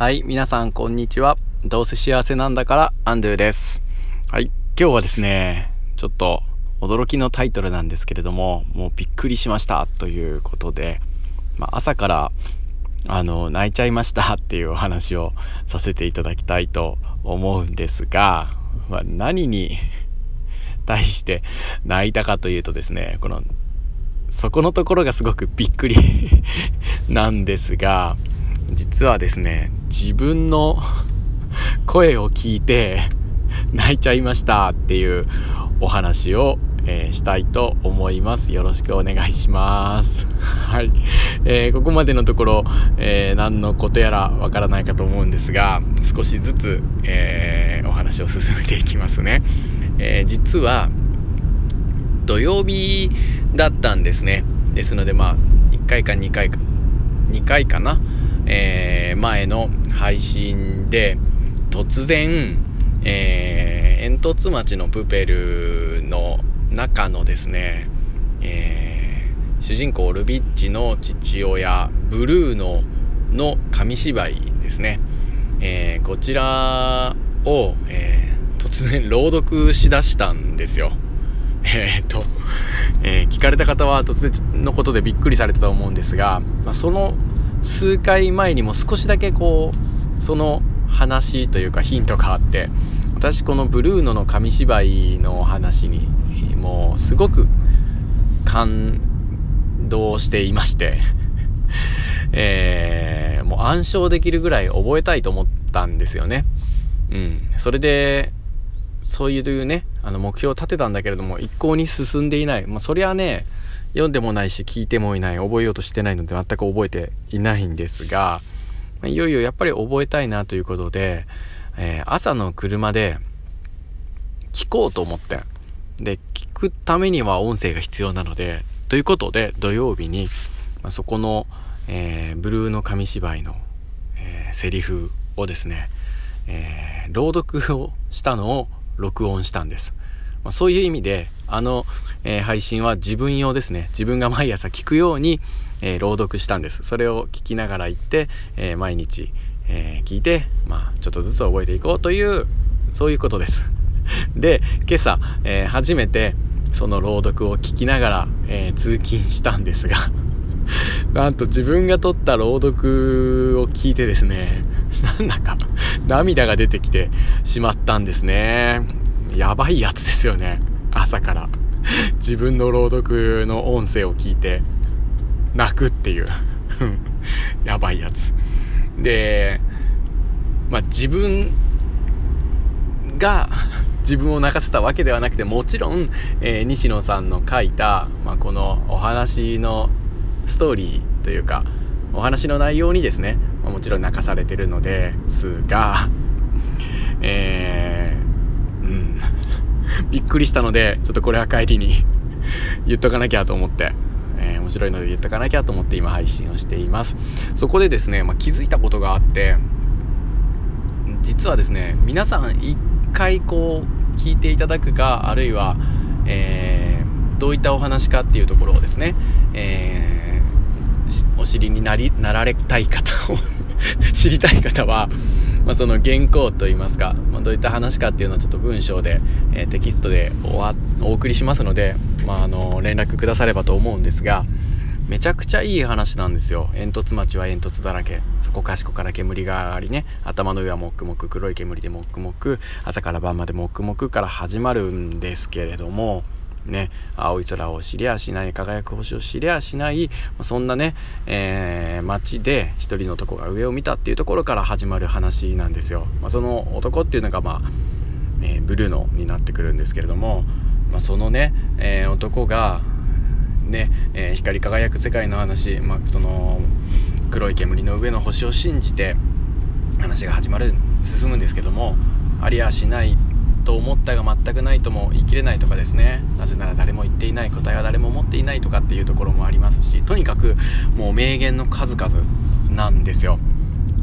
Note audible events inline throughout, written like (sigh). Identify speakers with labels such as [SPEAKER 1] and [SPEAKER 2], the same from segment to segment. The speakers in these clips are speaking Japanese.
[SPEAKER 1] はい、皆さんこんにちは。どうせ幸せなんだからアンドゥです。はい、今日はですね、ちょっと驚きのタイトルなんですけれども、もうびっくりしましたということで、まあ、朝からあの泣いちゃいましたっていうお話をさせていただきたいと思うんですが、まあ、何に対して泣いたかというとですね、このそこのところがすごくびっくり (laughs) なんですが、実はですね自分の (laughs) 声を聞いて泣いちゃいましたっていうお話を、えー、したいと思います。よろしくお願いします。(laughs) はい、えー、ここまでのところ、えー、何のことやらわからないかと思うんですが少しずつ、えお話を進めていきますね、え実は土曜日だったんですね。ですのでまあ1回か2回か2回かなえー、前の配信で突然、えー、煙突町のプペルの中のですね、えー、主人公ルビッチの父親ブルーノの紙芝居ですね、えー、こちらを、えー、突然朗読しだしたんですよ。(laughs) えー、っと、えー、聞かれた方は突然のことでびっくりされたと思うんですが、まあ、その数回前にも少しだけこうその話というかヒントがあって私このブルーノの紙芝居の話にもうすごく感動していまして (laughs) えー、もう暗唱できるぐらい覚えたいと思ったんですよね。うん。それで、そういうね、あの目標を立てたんだけれども、一向に進んでいない。まあ、そりゃね、読んでもないし聞いてもいない覚えようとしてないので全く覚えていないんですがいよいよやっぱり覚えたいなということで、えー、朝の車で聞こうと思ってで聞くためには音声が必要なのでということで土曜日に、まあ、そこの、えー、ブルーの紙芝居の、えー、セリフをですね、えー、朗読をしたのを録音したんです。まあ、そういう意味であの、えー、配信は自分用ですね。自分が毎朝聞くように、えー、朗読したんです。それを聞きながら行って、えー、毎日、え聞いて、まあ、ちょっとずつ覚えていこうというそういうことです。(laughs) で今朝、え初めてその朗読を聞きながら、え通勤したんですが (laughs) なんと自分が撮った朗読を聞いてですねなんだか涙が出てきてしまったんですね。やばいやつですよね。朝から。自分の朗読の音声を聞いて泣くっていう。(laughs) やばいやつ。でまあ自分が自分を泣かせたわけではなくてもちろん、えー、西野さんの書いた、まあ、このお話のストーリーというかお話の内容にですね、もちろん泣かされてるのですが (laughs) えー (laughs) びっくりしたのでちょっとこれは帰りに (laughs) 言っとかなきゃと思って、えー、面白いので言っとかなきゃと思って今配信をしています。そこでですね、まあ、気づいたことがあって実はですね皆さん一回こう聞いていただくかあるいは、えー、どういったお話かっていうところをですね、えー、お知りになりなられたい方を (laughs) 知りたい方はまあ、その原稿といいますか、まあ、どういった話かっていうのはちょっと文章で、えー、テキストでお送りしますので、まあ、あの連絡くださればと思うんですがめちゃくちゃいい話なんですよ。煙突町は煙突だらけ。そこかしこから煙が上がりね。頭の上はもくもく黒い煙でもくもく朝から晩までもくもくから始まるんですけれどもね、青い空を知りゃしない輝く星を知りゃしないそんなね、えー、街で一人の男が上を見たっていうところから始まる話なんですよ。まあ、その男っていうのが、まあえー、ブルーノになってくるんですけれども、まあ、そのね、えー、男がね、え光り輝く世界の話、まあ、その黒い煙の上の星を信じて話が始まる進むんですけどもありゃしないと思ったが全くないとも言い切れないとかですね。なぜなら誰も言っていない答えは誰も持っていないとかっていうところもありますしとにかくもう名言の数々なんですよ。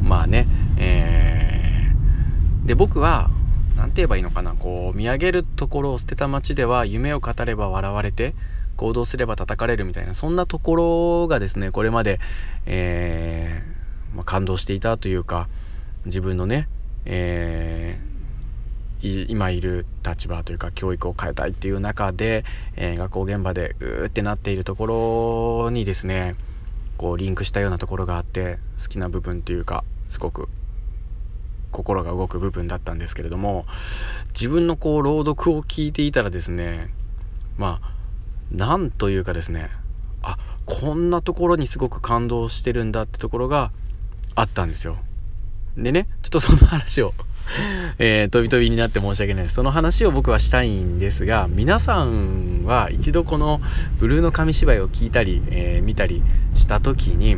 [SPEAKER 1] まあねえー、で僕は何て言えばいいのかな。こう見上げるところを捨てた街では夢を語れば笑われて行動すれば叩かれるみたいなそんなところがですねこれまで、えーまあ、感動していたというか自分のね、えー、今いる立場というか教育を変えたいっていう中で、えー、学校現場でうーってなっているところにですねこうリンクしたようなところがあって好きな部分というかすごく心が動く部分だったんですけれども自分のこう朗読を聞いていたらですねまあなんというかですねあこんなところにすごく感動してるんだってところがあったんですよ。でねちょっとその話を (laughs) えー、飛び飛びになって申し訳ないですその話を僕はしたいんですが皆さんは一度このブルーの紙芝居を聞いたり、えー、見たりした時に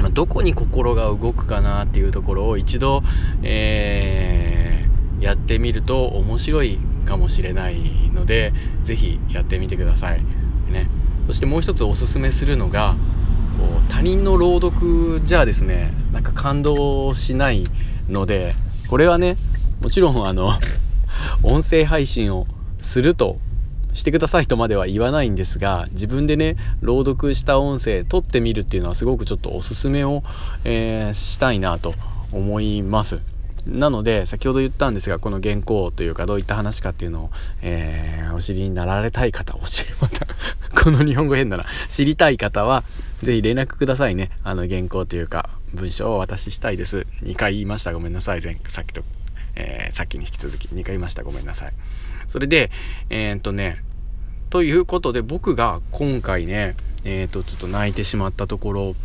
[SPEAKER 1] まどこに心が動くかなっていうところを一度、えー、やってみると面白いかもしれないので是非やってみてください。ね、そしてもう一つおすすめするのがこう他人の朗読じゃですねなんか感動しないのでこれはねもちろんあの音声配信をするとしてくださいとまでは言わないんですが自分でね朗読した音声撮ってみるっていうのはすごくちょっとおすすめを、えー、したいなと思います。なので先ほど言ったんですがこの原稿というかどういった話かっていうのを、えー、お知りになられたい方お知りまた (laughs) この日本語変だな。知りたい方は是非連絡くださいね。あの原稿というか文章をお渡ししたいです。2回言いました。ごめんなさい。前さっきと、えー、さっきに引き続き。2回言いました。ごめんなさい。それでえー、っとねということで僕が今回ねえ、っとちょっと泣いてしまったところ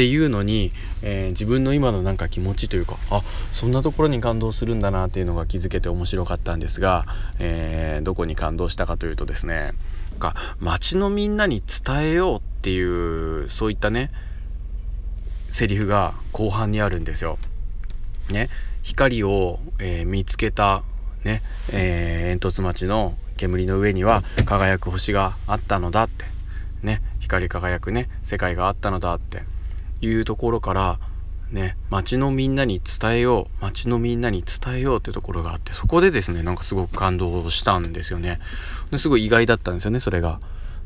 [SPEAKER 1] っていうのに、えー、自分の今のなんか気持ちというかあそんなところに感動するんだなっていうのが気づけて面白かったんですが、えー、どこに感動したかというとですねか街のみんなに伝えようっていうそういったねセリフが後半にあるんですよ。ね光を、えー、見つけたね、えー、煙突町の煙の上には輝く星があったのだってね光り輝くね世界があったのだっていうところからね町のみんなに伝えよう町のみんなに伝えようってところがあってそこでですねなんかすごく感動したんですよねすごい意外だったんですよねそれが。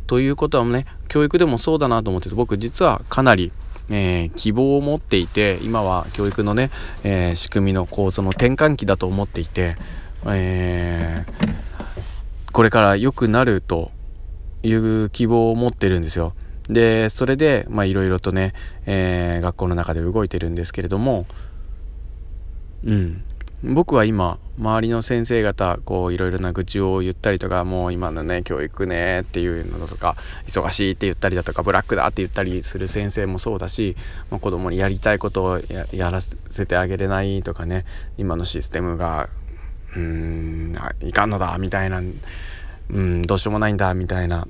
[SPEAKER 1] ということはね教育でもそうだなと思ってて僕実はかなりえー、希望を持っていて今は教育のね、えー、仕組みの構造の転換期だと思っていて、えー、これから良くなるという希望を持ってるんですよ。でそれでいろいろとね、えー、学校の中で動いてるんですけれどもうん。僕は今周りの先生方こういろいろな愚痴を言ったりとかもう今のね教育ねっていうのとか忙しいって言ったりだとかブラックだって言ったりする先生もそうだし、まあ、子供にやりたいことをやらせてあげれないとかね今のシステムがうーんいかんのだみたいなうんどうしようもないんだみたいな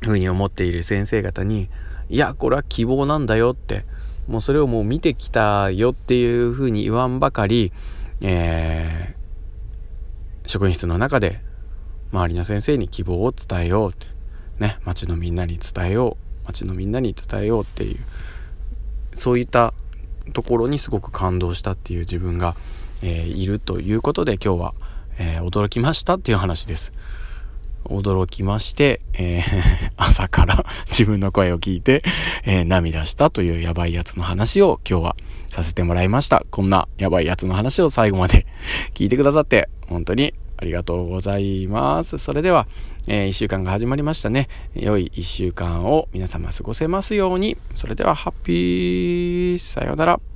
[SPEAKER 1] ふうに思っている先生方にいやこれは希望なんだよってもうそれをもう見てきたよっていうふうに言わんばかり、えー、職員室の中で周りの先生に希望を伝えようね町のみんなに伝えよう町のみんなに伝えようっていうそういったところにすごく感動したっていう自分が、えー、いるということで今日は、えー、驚きましたっていう話です。驚きまして、えー、(laughs) 朝から自分の声を聞いて、えー、涙したというやばいやつの話を今日はさせてもらいました。こんなやばいやつの話を最後まで (laughs) 聞いてくださって本当にありがとうございます。それでは、えー、1週間が始まりましたね。良い1週間を皆様過ごせますように。それではハッピーさようなら。